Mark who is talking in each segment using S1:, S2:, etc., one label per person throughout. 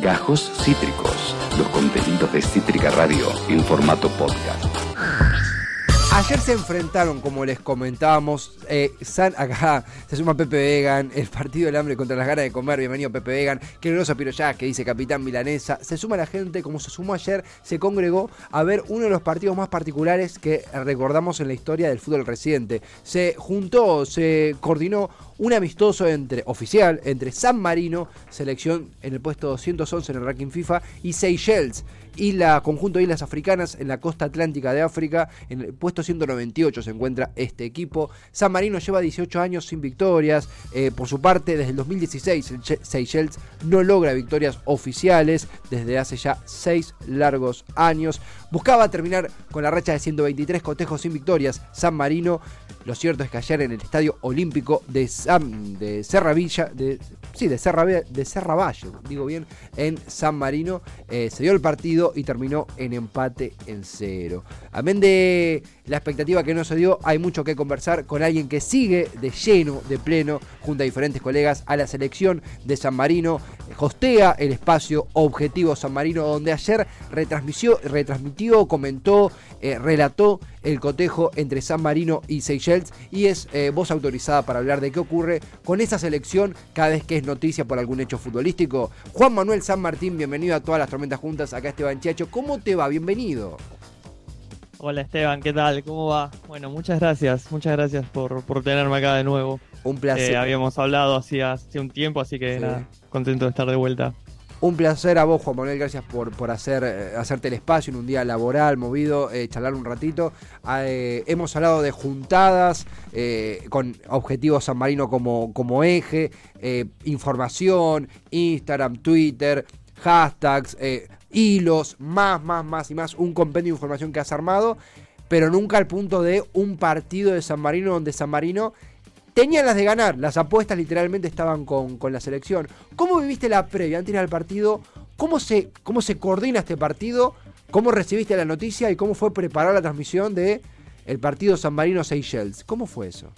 S1: Gajos Cítricos, los contenidos de Cítrica Radio en formato podcast.
S2: Ayer se enfrentaron, como les comentábamos, eh, San, acá se suma Pepe Vegan, el partido del hambre contra las ganas de comer, bienvenido Pepe Vegan, Generoso ya que dice Capitán Milanesa, se suma la gente, como se sumó ayer, se congregó a ver uno de los partidos más particulares que recordamos en la historia del fútbol reciente. Se juntó, se coordinó un amistoso entre oficial entre San Marino, selección en el puesto 211 en el ranking FIFA, y Seychelles, isla, conjunto de islas africanas en la costa atlántica de África. En el puesto 198 se encuentra este equipo. San Marino lleva 18 años sin victorias. Eh, por su parte, desde el 2016, Seychelles no logra victorias oficiales desde hace ya 6 largos años. Buscaba terminar con la racha de 123 cotejos sin victorias. San Marino lo cierto es que ayer en el Estadio Olímpico de, San, de Serra Villa, de, sí, de Serra, de Valle, digo bien, en San Marino, eh, se dio el partido y terminó en empate en cero. Amén de la expectativa que no se dio, hay mucho que conversar con alguien que sigue de lleno, de pleno, junto a diferentes colegas a la selección de San Marino. Hostea el espacio Objetivo San Marino, donde ayer retransmitió, retransmitió comentó, eh, relató el cotejo entre San Marino y Seychelles y es eh, voz autorizada para hablar de qué ocurre con esa selección cada vez que es noticia por algún hecho futbolístico. Juan Manuel San Martín, bienvenido a todas las tormentas juntas, acá Esteban Chiacho, ¿cómo te va? Bienvenido.
S3: Hola Esteban, ¿qué tal? ¿Cómo va? Bueno, muchas gracias, muchas gracias por, por tenerme acá de nuevo.
S2: Un placer.
S3: Eh, habíamos hablado hacía, hace un tiempo, así que nada, contento de estar de vuelta.
S2: Un placer a vos, Juan Manuel, gracias por, por hacer, eh, hacerte el espacio en un día laboral, movido, eh, charlar un ratito. Ah, eh, hemos hablado de juntadas con Objetivo San Marino como, como eje, información, Instagram, Twitter, hashtags, hilos, más, más, más y más, un compendio de información que has armado, pero nunca al punto de un partido de San Marino donde San Marino tenían las de ganar, las apuestas literalmente estaban con, la selección. ¿Cómo viviste la previa antes del partido? ¿Cómo se, ¿Cómo se coordina este partido? ¿Cómo recibiste la noticia y cómo fue preparar la transmisión de el partido San Marino Seychelles? ¿Cómo fue eso?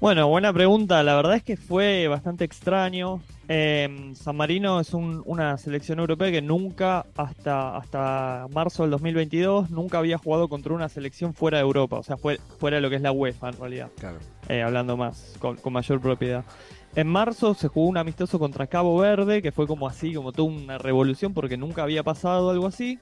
S3: Bueno, buena pregunta. La verdad es que fue bastante extraño. Em, San Marino es una selección europea que nunca, hasta, hasta marzo del 2022, nunca había jugado contra una selección fuera de Europa, o sea, fuera de lo que es la UEFA en realidad.
S2: Claro.
S3: Eh, hablando más, con, mayor propiedad. En marzo se jugó un amistoso contra Cabo Verde, que fue como así, como toda una revolución, porque nunca había pasado algo así.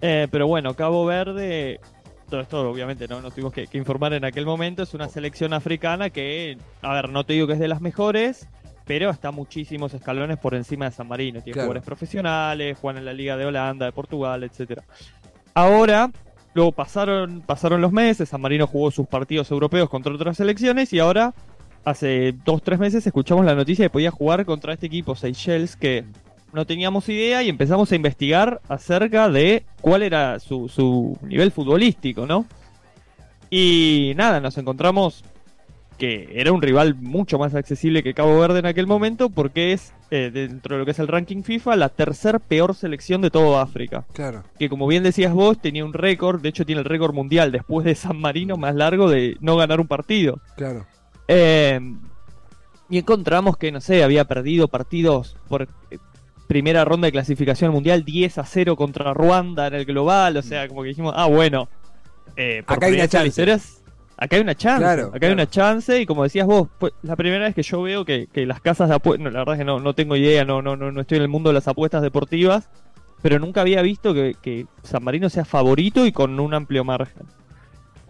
S3: Eh, pero bueno, Cabo Verde todo esto obviamente no nos tuvimos que, informar en aquel momento, es una selección africana que, a ver, no te digo que es de las mejores, pero está muchísimos escalones por encima de San Marino. Tiene jugadores profesionales, juegan en la Liga de Holanda, de Portugal, etcétera. Ahora, luego pasaron, pasaron los meses, San Marino jugó sus partidos europeos contra otras selecciones y ahora, hace dos, tres meses, escuchamos la noticia de que podía jugar contra este equipo Seychelles que no teníamos idea y empezamos a investigar acerca de cuál era su, su nivel futbolístico, ¿no? Y nada, nos encontramos que era un rival mucho más accesible que Cabo Verde en aquel momento porque es, eh, dentro de lo que es el ranking FIFA, la tercer peor selección de todo África.
S2: Claro.
S3: Que como bien decías vos, tenía un récord, de hecho tiene el récord mundial después de San Marino más largo de no ganar un partido.
S2: Claro.
S3: Eh, y encontramos que, no sé, había perdido partidos por eh, primera ronda de clasificación mundial 10 a 0 contra Ruanda en el global, o sea, como que dijimos, ah, bueno.
S2: Acá hay una chance
S3: acá hay una chance, acá hay una chance y como decías vos, fue la primera vez que yo veo que, las casas de apuestas, la verdad es que no, no tengo idea, no, no, no, estoy en el mundo de las apuestas deportivas, pero nunca había visto que, San Marino sea favorito y con un amplio margen.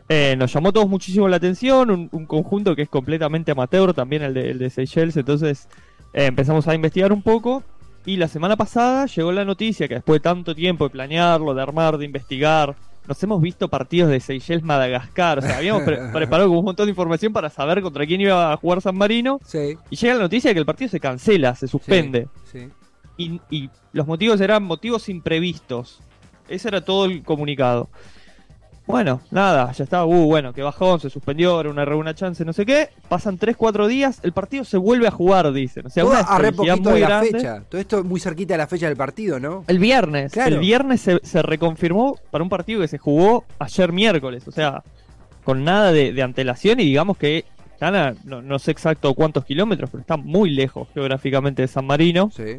S3: Eh, nos llamó todos muchísimo la atención, un, conjunto que es completamente amateur, también el de, el de Seychelles, entonces eh, empezamos a investigar un poco y la semana pasada llegó la noticia que después de tanto tiempo de planearlo, de armar, de investigar, nos hemos visto partidos de Seychelles Madagascar. O sea, habíamos preparado un montón de información para saber contra quién iba a jugar San Marino. Y llega la noticia de que el partido se cancela, se suspende. Y, y, los motivos eran motivos imprevistos. Ese era todo el comunicado. Bueno, nada, ya estaba, uh, bueno, que bajó, se suspendió, era una, una chance, no sé qué. Pasan 3-4 días, el partido se vuelve a jugar, dicen. O sea, una
S2: a poquito muy de la fecha. Todo esto muy cerquita de la fecha del partido, ¿no?
S3: El viernes. El viernes se, reconfirmó para un partido que se jugó ayer miércoles. O sea, con nada de, antelación y digamos que no, no, sé exacto cuántos kilómetros, pero está muy lejos geográficamente de San Marino.
S2: Sí.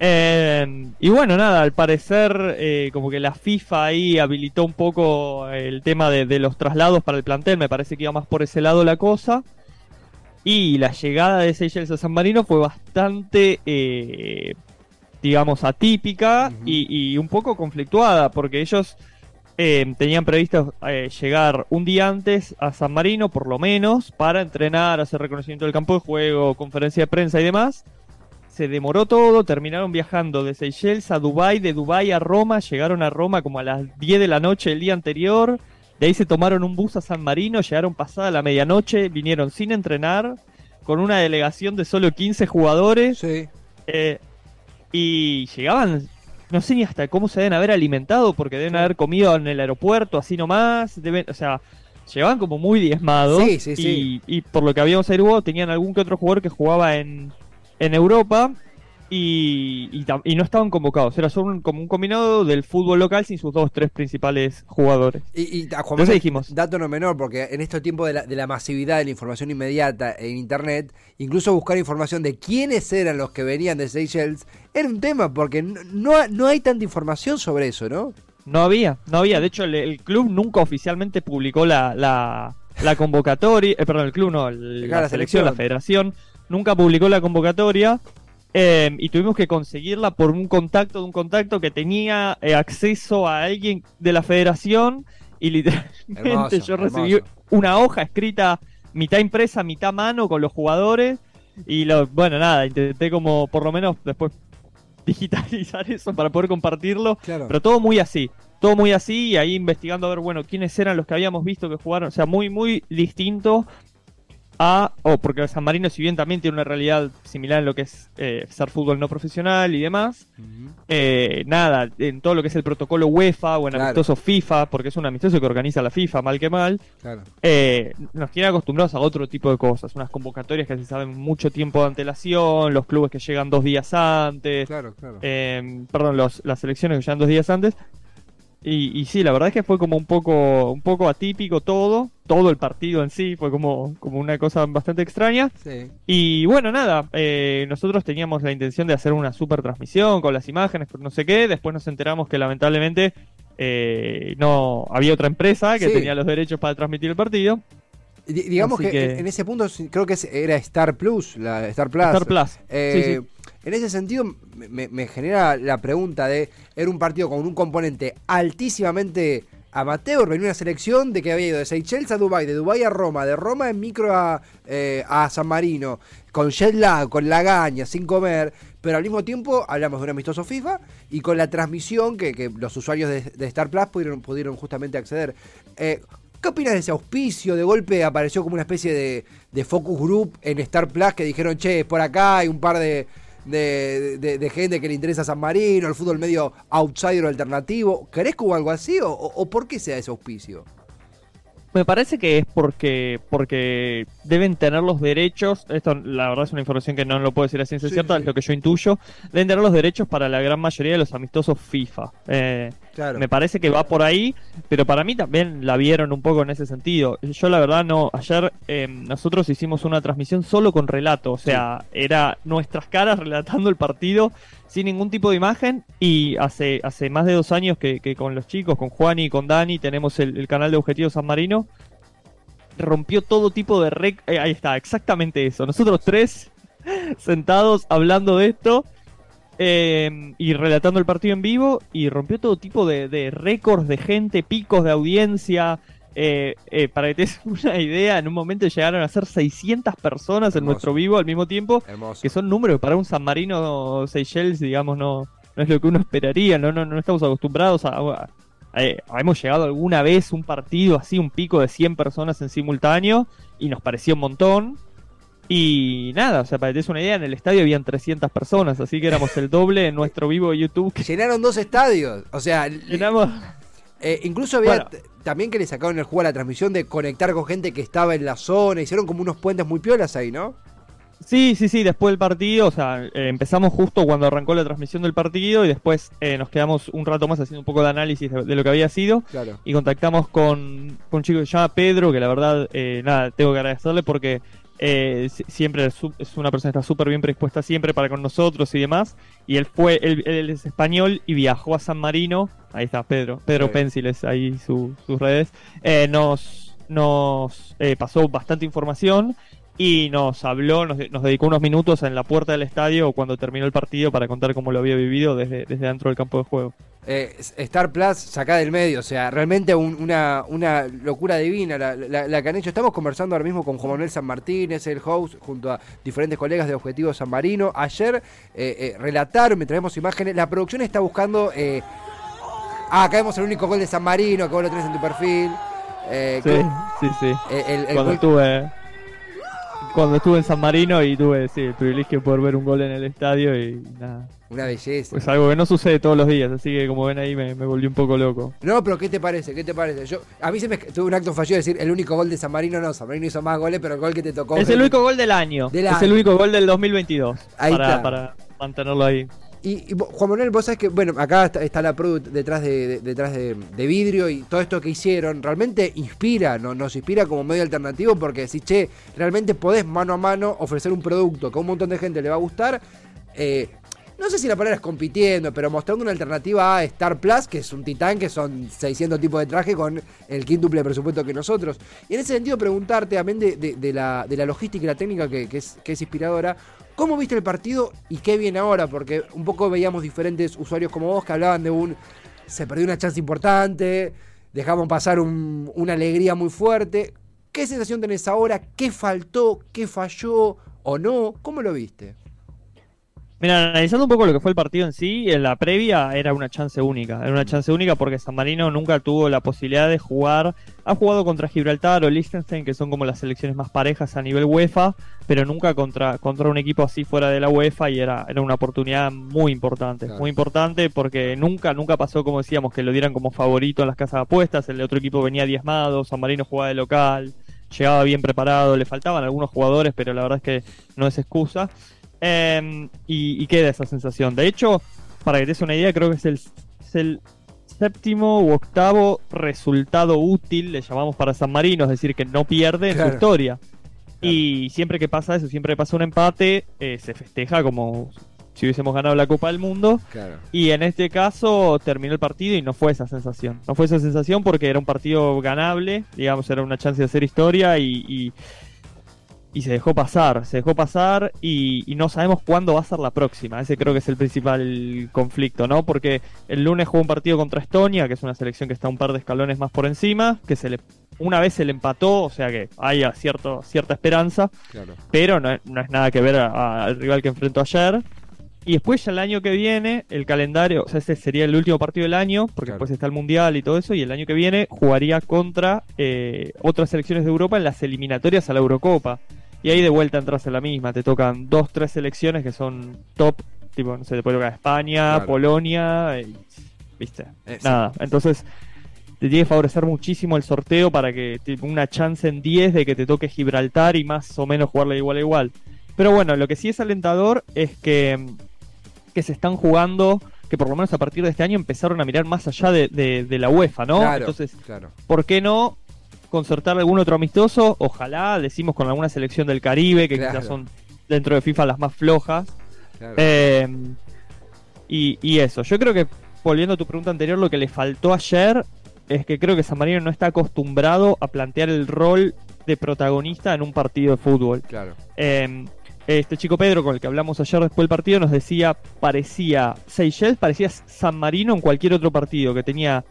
S3: Eh, y bueno, nada, al parecer eh, como que la FIFA ahí habilitó un poco el tema de, de los traslados para el plantel, me parece que iba más por ese lado la cosa. Y la llegada de Seychelles a San Marino fue bastante, eh, digamos, atípica y, y un poco conflictuada, porque ellos eh, tenían previsto llegar un día antes a San Marino, por lo menos, para entrenar, hacer reconocimiento del campo de juego, conferencia de prensa y demás. Se demoró todo, terminaron viajando de Seychelles a Dubai, de Dubai a Roma, llegaron a Roma como a las 10 de la noche el día anterior, de ahí se tomaron un bus a San Marino, llegaron pasada la medianoche, vinieron sin entrenar, con una delegación de solo 15 jugadores,
S2: Sí.
S3: eh, y llegaban, no sé ni hasta cómo se deben haber alimentado, porque deben haber comido en el aeropuerto, así nomás, deben, o sea, llegaban como muy diezmados,
S2: Sí, sí, sí.
S3: Y, y por lo que habíamos averiguado, tenían algún que otro jugador que jugaba en, en Europa, y, y, tam- y no estaban convocados, era solo un- como un combinado del fútbol local sin sus dos, tres principales jugadores.
S2: Y, y a Juan
S3: Entonces dijimos-
S2: dato no menor, porque en estos tiempos de la, de la masividad de la información inmediata en Internet, incluso buscar información de quiénes eran los que venían de Seychelles era un tema, porque no, no, no hay tanta información sobre eso, ¿no?
S3: No había, no había. De hecho, el, el club nunca oficialmente publicó la, la, la convocatoria. eh, perdón, el club no, el- la,
S2: la
S3: selección, la federación, nunca publicó la convocatoria. eh, y tuvimos que conseguirla por un contacto de un contacto que tenía eh, acceso a alguien de la federación. Y literalmente
S2: Hermoso,
S3: yo recibí
S2: hermoso.
S3: una hoja escrita, mitad impresa, mitad mano con los jugadores. Y lo, bueno, nada, intenté como por lo menos después digitalizar eso para poder compartirlo.
S2: Claro.
S3: Pero todo muy así. Todo muy así y ahí investigando a ver, bueno, quiénes eran los que habíamos visto que jugaron. O sea, muy, muy distinto a... O porque San Marino, si bien también tiene una realidad similar en lo que es eh, ser fútbol no profesional y demás, eh, nada, en todo lo que es el protocolo UEFA o en
S2: Claro.
S3: amistoso FIFA, porque es un amistoso que organiza la FIFA, mal que mal,
S2: Claro.
S3: eh, nos tiene acostumbrados a otro tipo de cosas, unas convocatorias que se saben mucho tiempo de antelación, los clubes que llegan dos días antes,
S2: Claro,
S3: eh, perdón, los, las elecciones que llegan dos días antes. Y, y sí, la verdad es que fue como un poco, un poco atípico todo, todo el partido en sí fue como, como una cosa bastante extraña.
S2: Sí.
S3: Y bueno, nada, eh, nosotros teníamos la intención de hacer una super transmisión con las imágenes, no sé qué, después nos enteramos que lamentablemente eh, no había otra empresa que
S2: Sí.
S3: tenía los derechos para transmitir el partido.
S2: Di- digamos que,
S3: que-
S2: En, ese punto creo que era Star Plus, la Star Plus.
S3: Star Plus.
S2: Eh,
S3: Sí, sí.
S2: En ese sentido, me- genera la pregunta de, era un partido con un componente altísimamente amateur, venía una selección de que había ido de Seychelles a Dubai, de Dubai a Roma, de Roma en micro a, eh, a San Marino, con jet lag, con lagaña, sin comer, pero al mismo tiempo hablamos de un amistoso FIFA y con la transmisión que, los usuarios de, Star Plus pudieron, pudieron justamente acceder. Eh, ¿Qué opinas de ese auspicio? De golpe apareció como una especie de, de focus group en Star Plus que dijeron, che, por acá hay un par de, de, gente que le interesa San Marino, el fútbol medio outsider o alternativo. ¿Crees que hubo algo así o, o- por qué se da ese auspicio?
S3: Me parece que es porque porque deben tener los derechos. Esto, la verdad, es una información que no lo puedo decir a ciencia
S2: Sí,
S3: cierta,
S2: sí.
S3: es lo que yo intuyo. Deben tener los derechos para la gran mayoría de los amistosos FIFA. Eh,
S2: Claro.
S3: Me parece que va por ahí, pero para mí también la vieron un poco en ese sentido. Yo, la verdad, no. Ayer eh, nosotros hicimos una transmisión solo con relato, o sea, era nuestras caras relatando el partido sin ningún tipo de imagen. Y hace, hace más de dos años que, que con los chicos, con Juan y con Dani, tenemos el, canal de Objetivo San Marino. Rompió todo tipo de rec. eh, ahí está, exactamente eso. Nosotros tres sentados hablando de esto. eh, y relatando el partido en vivo y rompió todo tipo de, de récords de gente, picos de audiencia. Eh, eh, para que te des una idea, en un momento llegaron a ser 600 personas en nuestro vivo al mismo tiempo,
S2: Hermoso.
S3: que son números que para un San Marino Seychelles, digamos, no, no es lo que uno esperaría, no, no, no estamos acostumbrados a, a- a- hemos llegado alguna vez un partido así, un pico de 100 personas en simultáneo, y nos pareció un montón. Y nada, o sea, para que te des una idea, en el estadio habían 300 personas, así que éramos el doble en nuestro vivo de YouTube.
S2: Llenaron dos estadios. O sea, le-
S3: llenamos.
S2: Eh, incluso había
S3: Bueno.
S2: también que le sacaron el juego a la transmisión de conectar con gente que estaba en la zona. Hicieron como unos puentes muy piolas ahí, ¿no?
S3: Sí, sí, sí, después del partido, o sea, eh, empezamos justo cuando arrancó la transmisión del partido y después eh, nos quedamos un rato más haciendo un poco de análisis de, de lo que había sido
S2: Claro.
S3: y contactamos con, con un chico que se llama Pedro, que la verdad, eh, nada, tengo que agradecerle porque eh, si- siempre es una persona que está súper bien predispuesta siempre para con nosotros y demás. Y él fue, él, él es español y viajó a San Marino. Ahí está, Pedro. Pedro
S2: Sí.
S3: Pensiles, ahí su- sus redes. Eh, nos nos eh, pasó bastante información y nos habló, nos, nos dedicó unos minutos en la puerta del estadio cuando terminó el partido para contar cómo lo había vivido desde, desde dentro del campo de juego.
S2: Eh, Star Plus saca del medio, o sea, realmente un- una, una locura divina la, la- la que han hecho. Estamos conversando ahora mismo con Juan Manuel San Martínez, el host, junto a diferentes colegas de Objetivo San Marino. Ayer eh, eh, relataron, me traemos imágenes, la producción está buscando... eh, ah, acá vemos el único gol de San Marino, que vos lo tenés en tu perfil. Eh,
S3: Sí,
S2: que-
S3: sí, sí.
S2: el- el
S3: Cuando
S2: gol-
S3: estuve, cuando estuve en San Marino y tuve sí, el privilegio de poder ver un gol en el estadio y nada.
S2: una belleza.
S3: Pues algo que no sucede todos los días, así que como ven ahí me, me volví un poco loco.
S2: No, pero ¿qué te parece? ¿Qué te parece? Yo, a mí se me tuve un acto fallido de decir el único gol de San Marino, no, San Marino hizo más goles, pero el gol que te tocó.
S3: Es el único gol del año.
S2: Del
S3: es
S2: año.
S3: el único gol del 2022.
S2: Ahí
S3: para,
S2: está.
S3: para mantenerlo ahí.
S2: Y, Juan Manuel, vos sabés que, bueno, acá está, la Pro detrás de, de- detrás de, vidrio y todo esto que hicieron realmente inspira, ¿no? nos inspira como medio alternativo porque si, che, realmente podés mano a mano ofrecer un producto que a un montón de gente le va a gustar, eh, no sé si la palabra es compitiendo, pero mostrando una alternativa a Star Plus, que es un titán, que son 600 tipos de traje con el quíntuple de presupuesto que nosotros. Y en ese sentido preguntarte, también de, de- de la, de la logística y la técnica que es, que es inspiradora, ¿cómo viste el partido y qué viene ahora? Porque un poco veíamos diferentes usuarios como vos que hablaban de un... Se perdió una chance importante, dejamos pasar un- una alegría muy fuerte. ¿Qué sensación tenés ahora? ¿Qué faltó? ¿Qué falló? ¿O no? ¿Cómo lo viste?
S3: Mira, analizando un poco lo que fue el partido en sí, en la previa era una chance única. Era una chance única porque San Marino nunca tuvo la posibilidad de jugar. Ha jugado contra Gibraltar o Liechtenstein, que son como las selecciones más parejas a nivel UEFA, pero nunca contra, contra un equipo así fuera de la UEFA y era, era una oportunidad muy importante.
S2: Claro.
S3: Muy importante porque nunca, nunca pasó, como decíamos, que lo dieran como favorito en las casas de apuestas. El otro equipo venía diezmado, San Marino jugaba de local, llegaba bien preparado, le faltaban algunos jugadores, pero la verdad es que no es excusa. Eh, y, y queda esa sensación. De hecho, para que te des una idea, creo que es el, es el séptimo u octavo resultado útil, le llamamos para San Marino, es decir, que no pierde en su historia. Y siempre que pasa eso, siempre que pasa un empate, eh, se festeja como si hubiésemos ganado la Copa del Mundo.
S2: Claro.
S3: Y en este caso terminó el partido y no fue esa sensación. No fue esa sensación porque era un partido ganable, digamos, era una chance de hacer historia y, y, y se dejó pasar, se dejó pasar y, y no sabemos cuándo va a ser la próxima. Ese creo que es el principal conflicto, ¿no? Porque el lunes jugó un partido contra Estonia, que es una selección que está un par de escalones más por encima, que se le una vez se le empató, o sea que hay cierto, cierta esperanza
S2: Claro.
S3: pero no, es- no es nada que ver al rival que enfrentó ayer. Y después ya el año que viene, el calendario, o sea, ese sería el último partido del año, porque
S2: Claro.
S3: después está el Mundial y todo eso, y el año que viene jugaría contra eh, otras selecciones de Europa en las eliminatorias a la Eurocopa. Y ahí de vuelta entras en la misma, te tocan dos, tres selecciones que son top, tipo, no sé, te puede tocar España,
S2: Claro.
S3: Polonia, y- viste,
S2: Eh, sí.
S3: nada. Entonces, te tiene que favorecer muchísimo el sorteo para que te- una chance en 10 de que te toque Gibraltar y más o menos jugarle igual a igual. Pero bueno, lo que sí es alentador es que, que se están jugando, que por lo menos a partir de este año empezaron a mirar más allá de, de- de la UEFA, ¿no?
S2: Claro,
S3: Entonces,
S2: claro.
S3: ¿por qué no concertar algún otro amistoso? Ojalá, decimos con alguna selección del Caribe, que
S2: Claro.
S3: quizás son dentro de FIFA las más flojas. Eh, y, y eso, yo creo que, volviendo a tu pregunta anterior, lo que le faltó ayer es que creo que San Marino no está acostumbrado a plantear el rol de protagonista en un partido de fútbol.
S2: claro.
S3: Eh, este chico Pedro, con el que hablamos ayer después del partido, nos decía, parecía Seychelles, parecía San Marino en cualquier otro partido, que tenía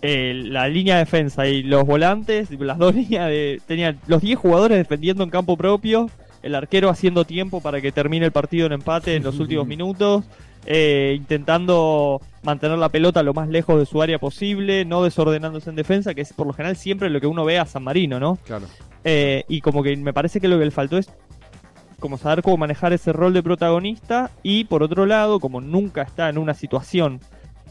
S3: eh, la línea de defensa y los volantes, las dos líneas de... Tenía los 10 jugadores defendiendo en campo propio, el arquero haciendo tiempo para que termine el partido en empate en los últimos minutos, eh, intentando mantener la pelota lo más lejos de su área posible, no desordenándose en defensa, que es por lo general siempre lo que uno ve a San Marino, ¿no?
S2: Claro.
S3: Eh, y como que me parece que lo que le faltó es como saber cómo manejar ese rol de protagonista y por otro lado, como nunca está en una situación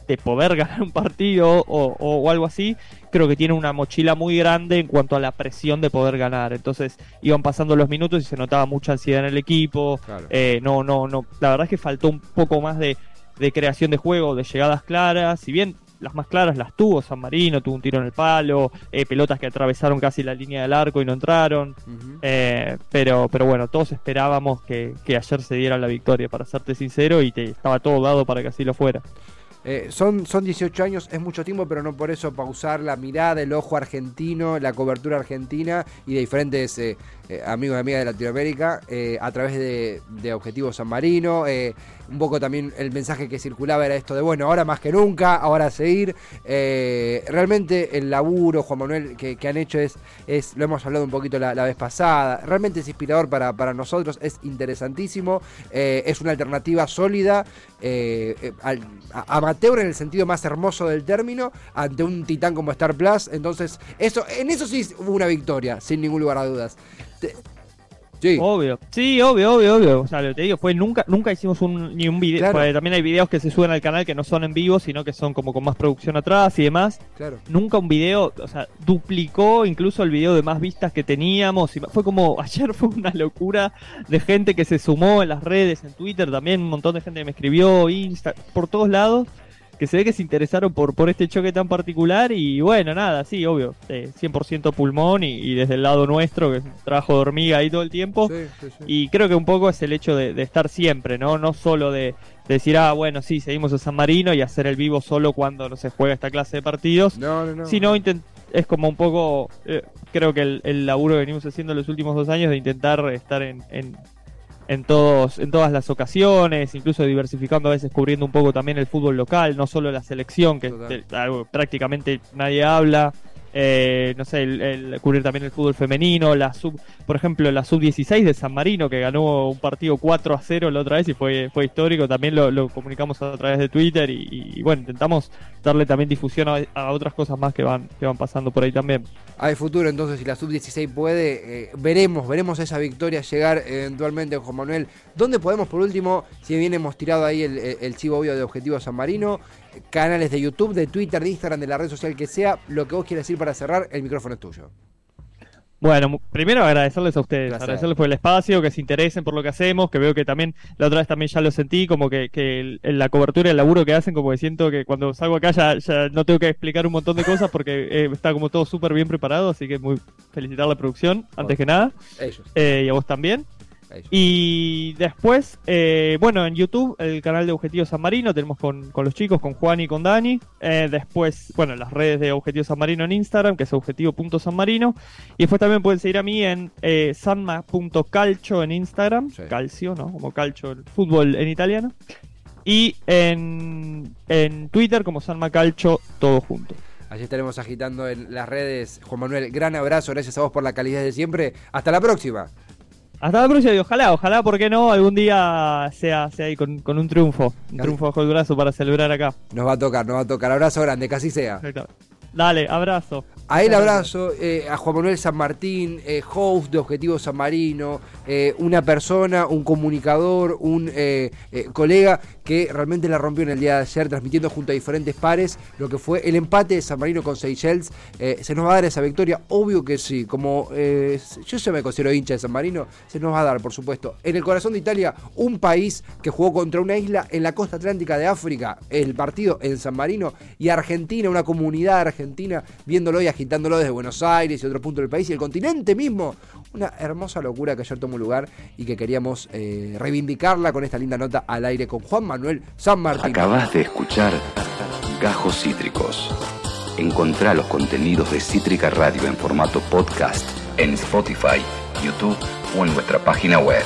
S3: de poder ganar un partido o, o- o algo así, creo que tiene una mochila muy grande en cuanto a la presión de poder ganar. Entonces iban pasando los minutos y se notaba mucha ansiedad en el equipo.
S2: Claro.
S3: Eh, no, no, no. La verdad es que faltó un poco más de, de creación de juego, de llegadas claras. Si bien las más claras las tuvo San Marino, tuvo un tiro en el palo, eh, pelotas que atravesaron casi la línea del arco y no entraron. Eh, pero, pero bueno, todos esperábamos que, que ayer se diera la victoria, para serte sincero, y te, estaba todo dado para que así lo fuera.
S2: Eh, son, son 18 años, es mucho tiempo, pero no por eso pausar la mirada, el ojo argentino, la cobertura argentina y de diferentes eh, eh, amigos y amigas de Latinoamérica a través de, de Objetivo San Marino. un poco también el mensaje que circulaba era esto de, bueno, ahora más que nunca, ahora a seguir. realmente el laburo, Juan Manuel, que, han hecho es, lo hemos hablado un poquito la, vez pasada, realmente es inspirador para, para nosotros, es interesantísimo, es una alternativa sólida amateur en el sentido más hermoso del término ante un titán como Star Plus. Entonces, eso, en eso sí hubo una victoria, sin ningún lugar a dudas.
S3: Sí. Obvio. Sí, obvio, obvio, obvio. O sea, lo que te digo fue nunca, nunca hicimos un, ni un video. También hay videos que se suben al canal que no son en vivo, sino que son como con más producción atrás y demás.
S2: Claro.
S3: Nunca un video, o sea, duplicó incluso el video de más vistas que teníamos. Y fue como, ayer fue una locura de gente que se sumó en las redes, en Twitter también, un montón de gente que me escribió, Insta, por todos lados que se ve que se interesaron por, por este choque tan particular y bueno, nada, sí, obvio, 100% pulmón y, desde el lado nuestro, que es un trabajo de hormiga ahí todo el tiempo. Y creo que un poco es el hecho de, estar siempre, ¿no? No solo de, decir, ah, bueno, sí, seguimos a San Marino y hacer el vivo solo cuando no se juega esta clase de partidos,
S2: no, no, no.
S3: sino es como un poco, eh, creo que el, el, laburo que venimos haciendo los últimos dos años de intentar estar en en, todos, en todas las ocasiones, incluso diversificando a veces cubriendo un poco también el fútbol local, no solo la selección, que prácticamente nadie habla. Eh, no sé, el, cubrir también el fútbol femenino, la sub, por ejemplo, la sub-16 de San Marino, que ganó un partido 4 a 0 la otra vez y fue, fue histórico, también lo, comunicamos a través de Twitter y, bueno, intentamos darle también difusión a, otras cosas más que van, que van pasando por ahí también.
S2: Hay futuro entonces, si la sub-16 puede, eh, veremos, veremos esa victoria llegar eventualmente, Juan Manuel. ¿Dónde podemos, por último, si bien hemos tirado ahí el, el chivo obvio de Objetivo San Marino, canales de YouTube, de Twitter, de Instagram, de la red social que sea, lo que vos quieras decir para cerrar, el micrófono es tuyo.
S3: Bueno, primero agradecerles a ustedes, agradecerles por el espacio, que se interesen por lo que hacemos, que veo que también la otra vez también ya lo sentí, como que, que la cobertura, el laburo que hacen, como que siento que cuando salgo acá ya, ya no tengo que explicar un montón de cosas porque eh, está como todo súper bien preparado, así que muy felicitar la producción, antes que nada.
S2: Ellos.
S3: Eh, y a vos también. Y después, eh, bueno, en YouTube, el canal de Objetivo San Marino, tenemos con, los chicos, con Juan y con Dani. Eh, después, bueno, las redes de Objetivo San Marino en Instagram, que es objetivo.sanmarino. Y después también pueden seguir a mí en eh, sanma.calcio en Instagram, calcio, ¿no? Como calcio, el fútbol en italiano. Y en, en Twitter como Sanma Calcio, todo junto.
S2: Allí estaremos agitando en las redes. Juan Manuel, gran abrazo, gracias a vos por la calidad de siempre. Hasta la próxima.
S3: Hasta la próxima y ojalá, ojalá, ¿por qué no? Algún día sea, sea ahí con, un triunfo. Un triunfo bajo el brazo para celebrar acá.
S2: Nos va a tocar, nos va a tocar. Abrazo grande, así sea.
S3: Dale, abrazo.
S2: A él abrazo, eh, a Juan Manuel San Martín, eh, host de Objetivo San Marino, eh, una persona, un comunicador, un colega que realmente la rompió en el día de ayer, transmitiendo junto a diferentes pares lo que fue el empate de San Marino con Seychelles. ¿Se nos va a dar esa victoria? Obvio que sí. Como yo ya me considero hincha de San Marino, se nos va a dar, por supuesto. En el corazón de Italia, un país que jugó contra una isla en la costa atlántica de África, el partido en San Marino, y Argentina, una comunidad argentina, viéndolo y agitándolo desde Buenos Aires y otro punto del país y el continente mismo. Una hermosa locura que ayer tomó lugar y que queríamos eh, reivindicarla con esta linda nota al aire con Juan Manuel San Martín.
S1: Acabas de escuchar Gajos Cítricos. Encontrá los contenidos de Cítrica Radio en formato podcast en Spotify, YouTube o en nuestra página web.